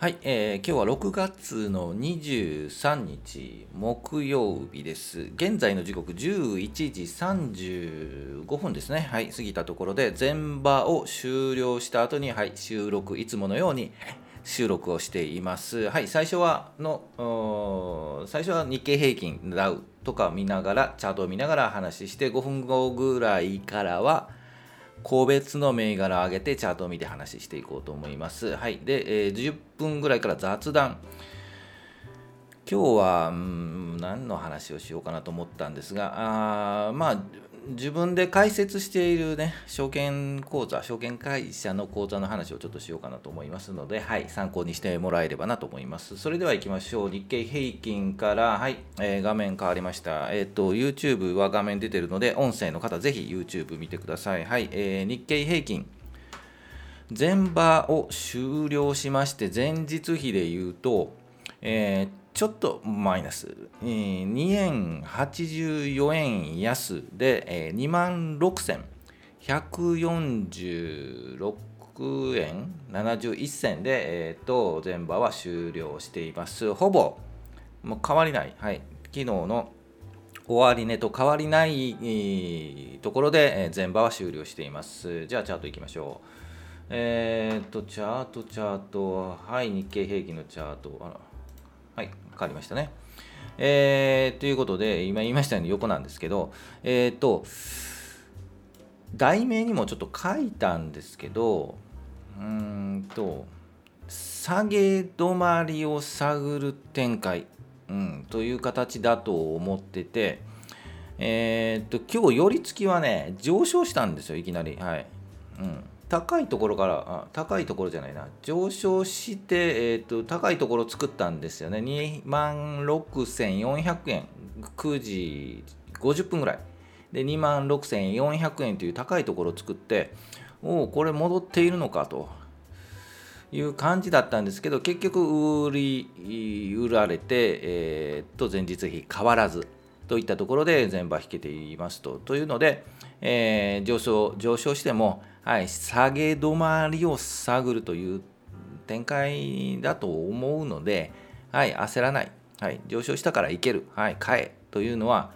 はい、えー、今日は6月の23日木曜日です。現在の時刻11時35分ですね。はい、過ぎたところで前場を終了した後に、はい、収録、いつものように収録をしています。はい、最初はの、最初は日経平均、ダウとか見ながら、チャートを見ながら話して、5分後ぐらいからは、個別の銘柄を上げてチャートを見て話していこうと思います。はい。で、えー10分ぐらいから雑談。今日は、うん、何の話をしようかなと思ったんですが、あまあ、自分で解説しているね、証券口座、証券会社の口座の話をちょっとしようかなと思いますので、はい、参考にしてもらえればなと思います。それでは行きましょう。日経平均から、はい、えー画面変わりました。えっ、と、YouTube は画面出てるので、音声の方、ぜひ YouTube 見てください。はい、えー日経平均。前場を終了しまして、前日比で言うと、えーちょっとマイナス、えー2円84円安で、えー、2万6146円71銭で、えーと前場は終了しています。ほぼもう変わりない、はい、昨日の終値と変わりないえーところでえー前場は終了しています。じゃあチャートいきましょう。えー、っと、チャート、チャート、はい、日経平均のチャート、あはい、変わりましたね。えー、ということで、今言いましたように横なんですけど、えー、と、題名にもちょっと書いたんですけど、うーんと、下げ止まりを探る展開、うん、という形だと思ってて、えーっと、今日、寄り付きはね、上昇したんですよ、いきなり。はい。うん、高いところからあ、高いところじゃないな、上昇して、えーっと、高いところを作ったんですよね。2万6400円、9時50分ぐらい。で、2万6400円という高いところを作って、おお、これ戻っているのかと。いう感じだったんですけど結局売り売られて、えーっと前日比変わらずといったところで前場引けていますと。というので、えー上昇上昇しても、はい、下げ止まりを探るという展開だと思うので、はい、焦らない、はい、上昇したからいける、はい、買え。というのは、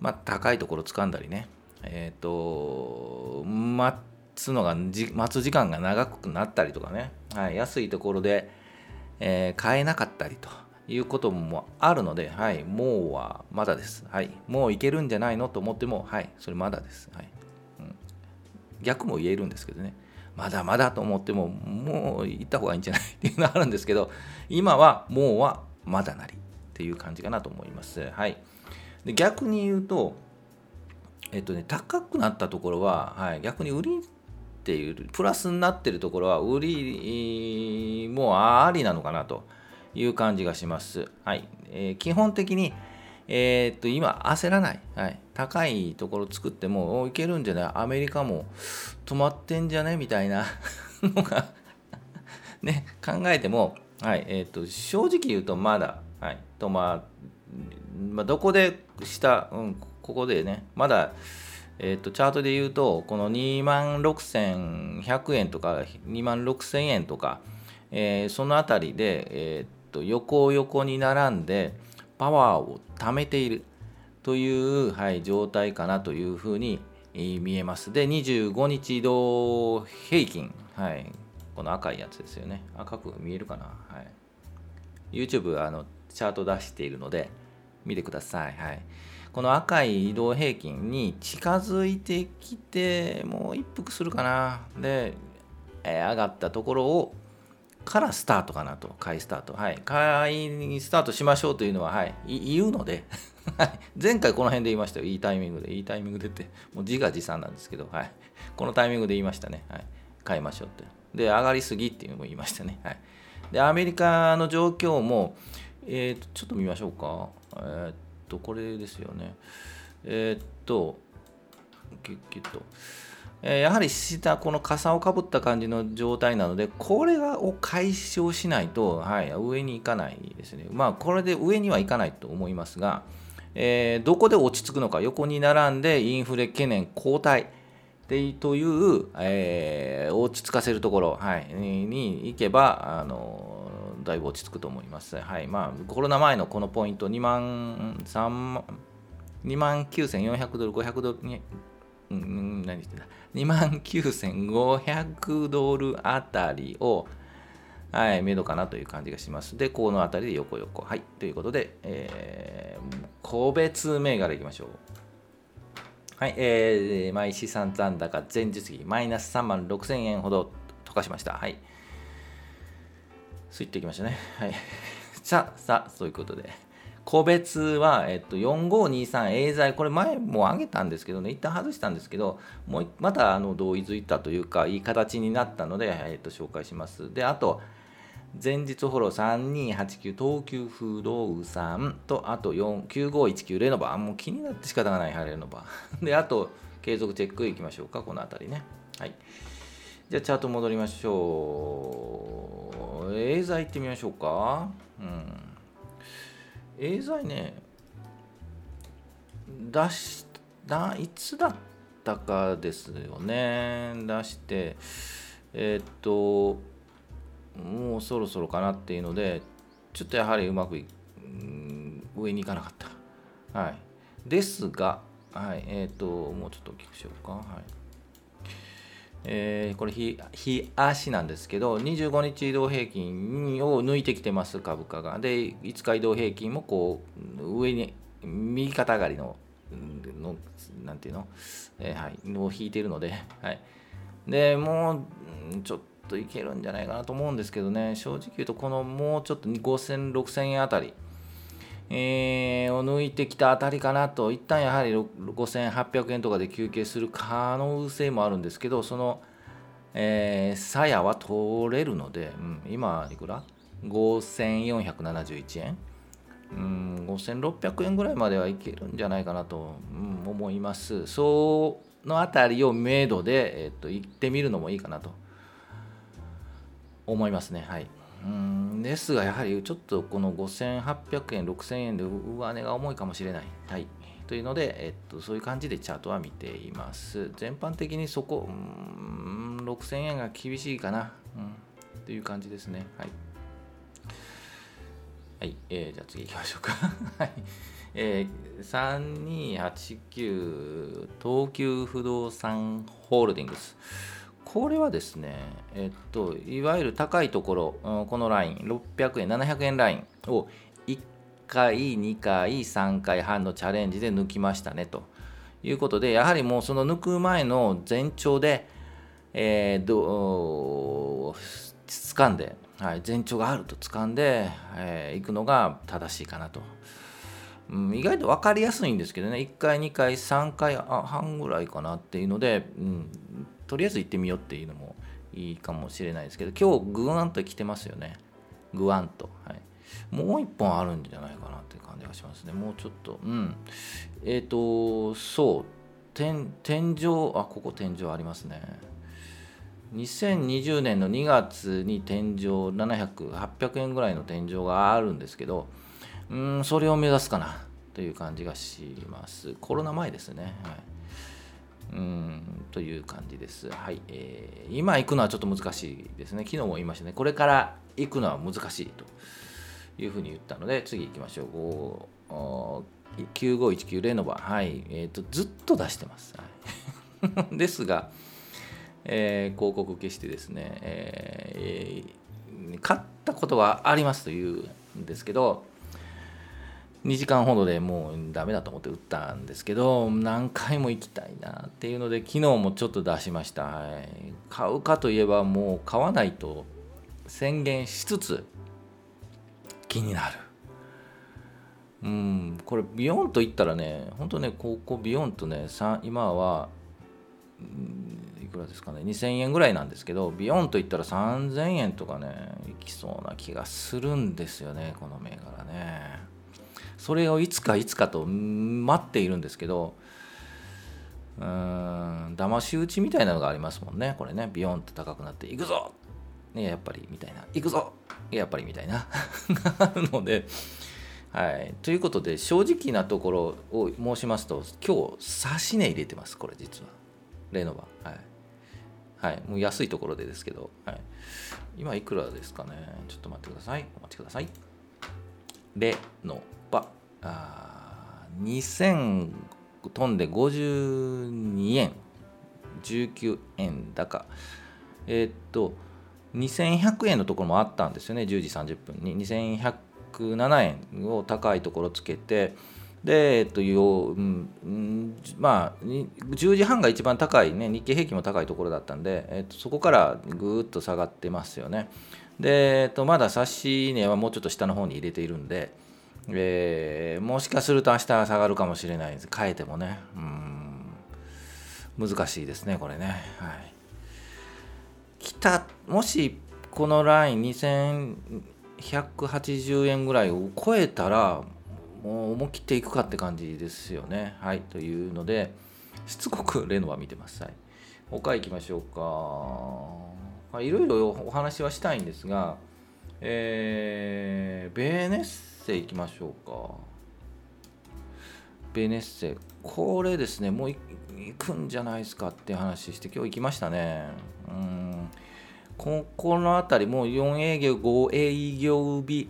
まあ、高いところ掴んだりね、えっ、と、待つのがじ、待つ時間が長くなったりとかね、はい、安いところで、えー買えなかったりと。いうこともあるので、はい、もうはまだです。はい、もういけるんじゃないのと思っても、はい、それまだです。はいうん、逆も言えるんですけどね、まだまだと思っても、もう行った方がいいんじゃないっていうのはあるんですけど、今はもうはまだなりっていう感じかなと思います。はい、で逆に言うと、えっとね、高くなったところは、はい、逆に売りっていうプラスになってるところは売りもありなのかなという感じがします。はい。えー基本的に、えーっと今焦らない、はい、高いところ作ってもいけるんじゃない？アメリカも止まってんじゃね？みたいな のが ね、考えても、はい。えーっと正直言うとまだ、はい。止まあ、どこで下、うん、ここでね。まだえー、とチャートで言うとこの2万6100円とか2万6000円とか、えーそのあたりで、え、と横横に並んでパワーを貯めている。という、はい、状態かなというふうに見えます。で25日移動平均、はい、この赤いやつですよね。赤く見えるかな、はい、YouTube あのチャート出しているので見てください。はい、この赤い移動平均に近づいてきてもう一服するかな。で、えー上がったところをからスタートかなと、買いスタート。はい。買いにスタートしましょうというのは、はい、い言うので、はい前回この辺で言いましたよ。いいタイミングで、いいタイミングでって、もう自画自賛なんですけど、はい。このタイミングで言いましたね。はい。買いましょうって。で、上がりすぎっていうのも言いましたね。はい。で、アメリカの状況も、えーと、ちょっと見ましょうか。えーっと、これですよね。えーっと、キュッキュッと。やはり下、この傘をかぶった感じの状態なので、これを解消しないと、はい、上に行かないですね。まあ、これで上には行かないと思いますが、えーどこで落ち着くのか、横に並んでインフレ懸念後退。でという、えー、落ち着かせるところ、はい、に行けばあのだいぶ落ち着くと思います。はいまあ、コロナ前のこのポイント2万3万2万9400ドル500ドル、うん、何してんだ2万9500ドルあたりをはい、めどかなという感じがします。で、この辺りで横横。はい、ということで、えー、個別銘柄いきましょう。はい、えー、毎資産残高前日比マイナス3万6000円ほど溶かしました。はい。スイッといきましたね。はい。さあ、さあ、そういうことで。個別は、えっと、4523エーザイ、これ前も上げたんですけどね、一旦外したんですけど、もうまたあの同意づいたというか、いい形になったので、えっと、紹介します。で、あと、前日フォロー3289東急不動産とあと9519レノバ。もう気になって仕方がないレノバ。であと継続チェックいきましょうかこの辺りね。はい。じゃあチャート戻りましょう。エーザイ行ってみましょうか。うん。エーザイね出したいつだったかですよね出してえー、っともうそろそろかなっていうのでちょっとやはりうまく上に行かなかった。はい、ですが、はいえーと、もうちょっと大きくしようか。はいえー、これ日、日足なんですけど、25日移動平均を抜いてきてます、株価が。で、5日移動平均もこう上に、右肩上がりの、のなんていうの、えー、はい、を引いてるので、はい。で、もう、ちょっ、といけるんじゃないかなと思うんですけどね、正直言うと、このもうちょっと5000、6000円あたり、えー、を抜いてきたあたりかなと、一旦やはり5800円とかで休憩する可能性もあるんですけど、その、えー、鞘は取れるので、うん、今、いくら ?5471 円。うん、5600円ぐらいまではいけるんじゃないかなと、うん、思います。そのあたりを明度で、えっと、行ってみるのもいいかなと。思いますね。はい。ですが、やはりちょっとこの5800円、6000円で上値が重いかもしれない。はい。というので、えっと、そういう感じでチャートは見ています。全般的にそこ、うん、6000円が厳しいかな。うん、という感じですね。はい。はい、えー、じゃあ次行きましょうか。はい。えー、3289東急不動産ホールディングス。これはですね、えっと、いわゆる高いところ、このライン、600円、700円ラインを1回、2回、3回半のチャレンジで抜きましたねということで、やはりもうその抜く前の前兆で、えー、ど掴んで、はい、前兆があると掴んでい、えー、くのが正しいかなと。うん、意外と分かりやすいんですけどね、1回、2回、3回半ぐらいかなっていうので、うん、とりあえず行ってみようっていうのもいいかもしれないですけど今日グワンと来てますよね。グワンと、はい、もう一本あるんじゃないかなっていう感じがしますね。もうちょっと。うん。えっ、ー、とそう。天天井あここ天井ありますね。2020年の2月に天井700、800円ぐらいの天井があるんですけど、うん、それを目指すかなという感じがします。コロナ前ですね。はい。うんという感じです。はい、えー、今行くのはちょっと難しいですね。昨日も言いましたね。これから行くのは難しいというふうに言ったので、次行きましょう。9519レノバ、はい、えーと、ずっと出してます。はい、ですが、えー、広告消してですね、えー、買ったことはありますというんですけど、2時間ほどでもうダメだと思って打ったんですけど何回も行きたいなっていうので昨日もちょっと出しました、はい、買うかといえばもう買わないと宣言しつつ気になる。うん。これビヨンと言ったらね本当ねここビヨンとね今はいくらですかね2000円ぐらいなんですけどビヨンと言ったら3000円とかねいきそうな気がするんですよねこの銘柄ね。それをいつかいつかと待っているんですけどうーん騙し討ちみたいなのがありますもんね。これね。ビヨンと高くなっていくぞ！ねやっぱりみたいな。行くぞ！やっぱりみたいな。あるのではい。ということで正直なところを申しますと今日差し値入れてますこれ実は。レノバ。はい、はい、もう安いところでですけど、はい、今いくらですかね？ちょっと待ってください。お待ちください。レノ。あ2000飛んで52円。19円高。えー、っと2100円のところもあったんですよね。10時30分に。2107円を高いところつけて。で、えっとようん、まあ10時半が一番高いね。日経平均も高いところだったんで、えっと、そこからぐーっと下がってますよね。で、えっと、まだ指し値はもうちょっと下の方に入れているんで、えー、もしかすると明日下がるかもしれないです変えてもねうん難しいですねこれねはい来たもしこのライン2180円ぐらいを超えたらもう思い切っていくかって感じですよね。はいというのでしつこくレノバ見てます。はい、他行きましょうか。いろいろお話はしたいんですが、えー、ベーネッセ行きましょうか。ベネッセ、これですね、もう行くんじゃないですかって話して、今日行きましたね。うんここの辺り、もう4営業、5営業日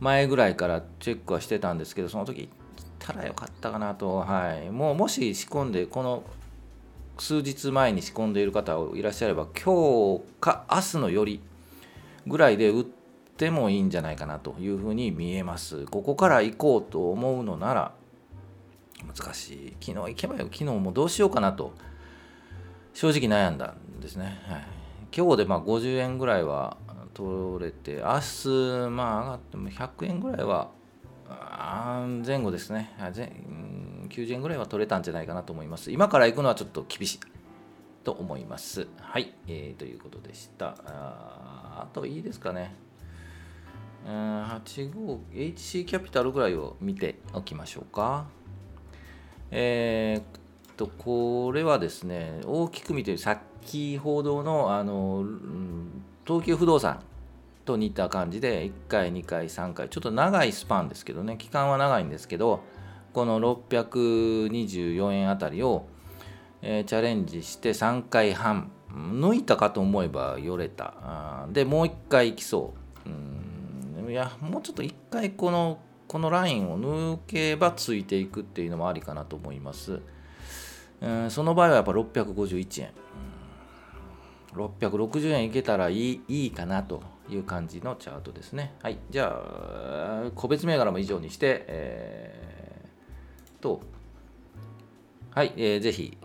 前ぐらいからチェックはしてたんですけど、その時行ったらよかったかなと、はい、もうもし仕込んで、この数日前に仕込んでいる方いらっしゃれば、今日か明日のよりぐらいで売ってもいいんじゃないかなというふうに見えます。ここから行こうと思うのなら、難しい。昨日行けばよ、昨日もどうしようかなと、正直悩んだんですね。はい、今日でまあ50円ぐらいは取れて、明日、まあ上がっても100円ぐらいは、前後ですね90円ぐらいは取れたんじゃないかなと思います。今から行くのはちょっと厳しいと思います。はい、えー、ということでした。ああといいですかね。85HC キャピタルぐらいを見ておきましょうか。えー、っと、これはですね、大きく見て、先ほどの、あの、東急不動産と似た感じで、1回、2回、3回、ちょっと長いスパンですけどね、期間は長いんですけど、この624円あたりを、えー、チャレンジして3回半、抜いたかと思えばよれた。で、もう1回行きそう。うんいや、もうちょっと1回この、このラインを抜けばついていくっていうのもありかなと思います。うん、その場合はやっぱ651円。660円いけたらいいいいかなという感じのチャートですね。はい。じゃあ、個別銘柄も以上にして、えー、と、はい、えー、ぜひ、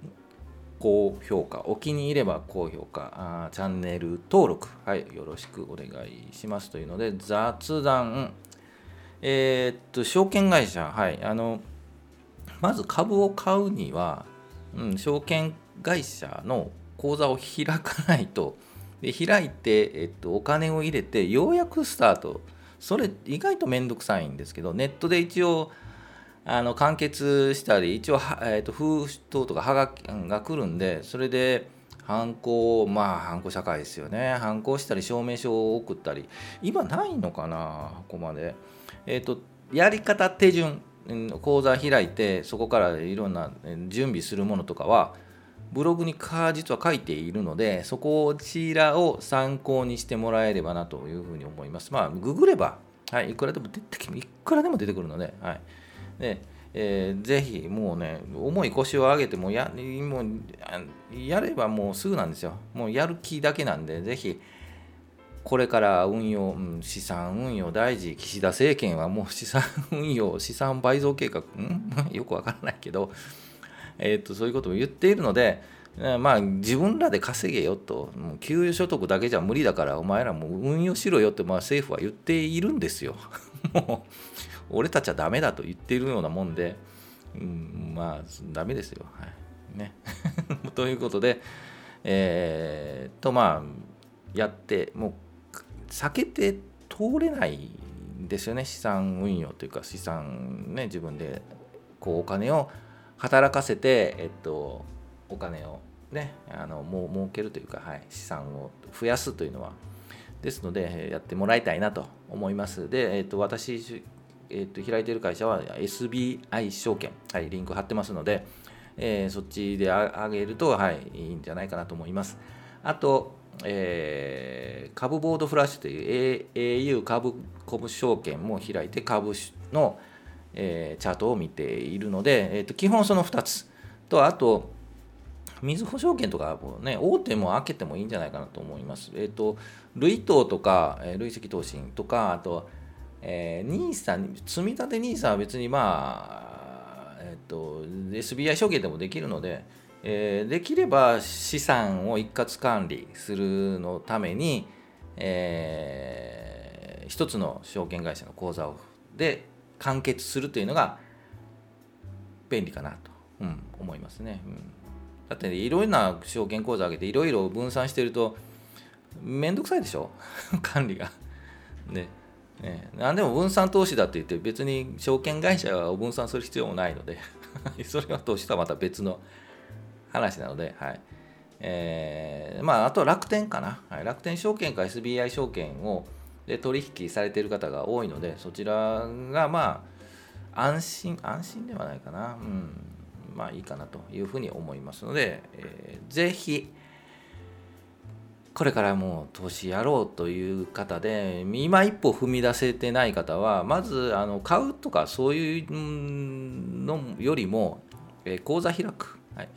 高評価、お気に入れば高評価あ、チャンネル登録、はい、よろしくお願いしますというので、雑談、えー、っと、証券会社、はい、あの、まず株を買うには、うん、証券会社の口座を開かないと。で開いて、えっと、お金を入れてようやくスタート。それ意外と面倒くさいんですけどネットで一応あの完結したり一応、えっと、封筒とかはがきが来るんでそれで犯行まあ犯行社会ですよね。犯行したり証明書を送ったり。今ないのかなここまで。えっ、とやり方手順口座開いてそこからいろんな準備するものとかはブログにか実は書いているのでそこちらを参考にしてもらえればなというふうに思います。まあググれば、はい、いくらでも出てきいくらでも出てくるので、はい、でえー、ぜひもうね重い腰を上げてもやもうやればもうすぐなんですよ。もうやる気だけなんでぜひこれから運用、うん、資産運用大事、岸田政権はもう資産運用、資産倍増計画、ん？よくわからないけど、えー、とそういうことも言っているので、まあ自分らで稼げよと、もう給与所得だけじゃ無理だから、お前らも運用しろよって、まあ、政府は言っているんですよ。もう、俺たちはダメだと言っているようなもんで、うん、まあ、ダメですよ。はい。ね。ということで、えー、と、まあ、やって、もう、避けて通れないんですよね資産運用というか資産ね自分でこうお金を働かせて、えっと、お金をねあのもう儲けるというか、はい、資産を増やすというのはですのでやってもらいたいなと思いますで、えっと、私、えっと、開いている会社は SBI 証券、はい、リンク貼ってますのでえー、そっちで上げると、はい、いいんじゃないかなと思います。あと、えー、株ボードフラッシュという au 株株証券も開いて株の、えー、チャートを見ているので、えーと、基本その2つとあとみずほ証券とかもね大手も開けてもいいんじゃないかなと思います。えっ、ー、と累投とか、えー、累積投信とかあと、えー、ニーサ積み立て NISA は別にまあえっ、と SBI 証券でもできるのでえー、できれば資産を一括管理するのために、えー、一つの証券会社の口座をで完結するというのが便利かなと、うん、思いますね、うん、だって、ね、いろいろな証券口座を上げていろいろ分散してるとめんどくさいでしょ？管理が。ね。ね、何でも分散投資だって言って別に証券会社を分散する必要もないので それは投資とはまた別の話なので、はい。えーまあ、あとは楽天かな、はい、楽天証券か SBI 証券をで取引されている方が多いのでそちらがまあ安心安心ではないかな、うん、まあいいかなというふうに思いますので、えー、ぜひこれからもう投資やろうという方で今一歩踏み出せてない方はまずあの買うとかそういうのよりも、え、口座開く。はい。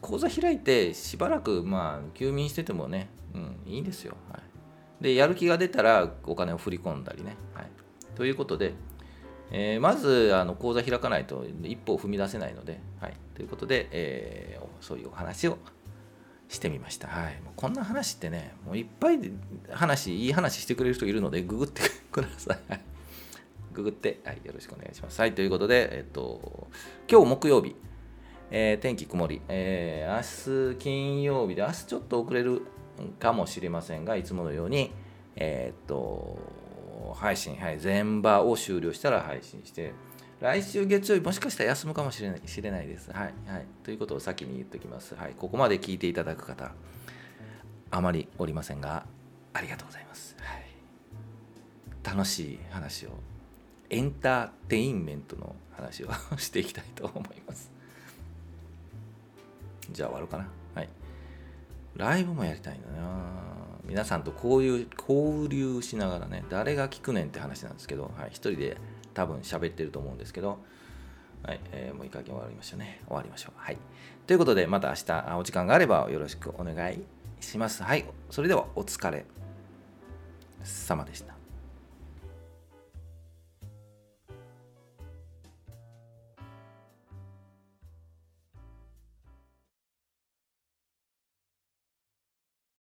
口座開いてしばらくまあ休眠しててもね、うん、いいんですよ。はい、でやる気が出たらお金を振り込んだりね。はい、ということで、えー、まずあの口座開かないと一歩を踏み出せないので、はい、ということで、えー、そういうお話をしてみました。はい、もうこんな話ってね、もういっぱい話、いい話してくれる人いるので、ググってください。ググって、はい、よろしくお願いします。はい、ということで、えっと、今日木曜日、えー、天気曇り、えー、明日金曜日で、明日ちょっと遅れるかもしれませんが、いつものように、えー、っと、配信、はい、全場を終了したら配信して、来週月曜日もしかしたら休むかもしれないしれないです。はい、はい。ということを先に言っておきます。はい。ここまで聞いていただく方、あまりおりませんが、ありがとうございます。はい。楽しい話を、エンターテインメントの話をしていきたいと思います。じゃあ終わろうかな。はい。ライブもやりたいんだな。皆さんとこういう交流しながらね、誰が聞くねんって話なんですけど、はい、一人で多分喋ってると思うんですけど、はい、えー、もういい加減終わりましたね。終わりましょう。はい。ということで、また明日お時間があればよろしくお願いします。はい。それではお疲れ様でした。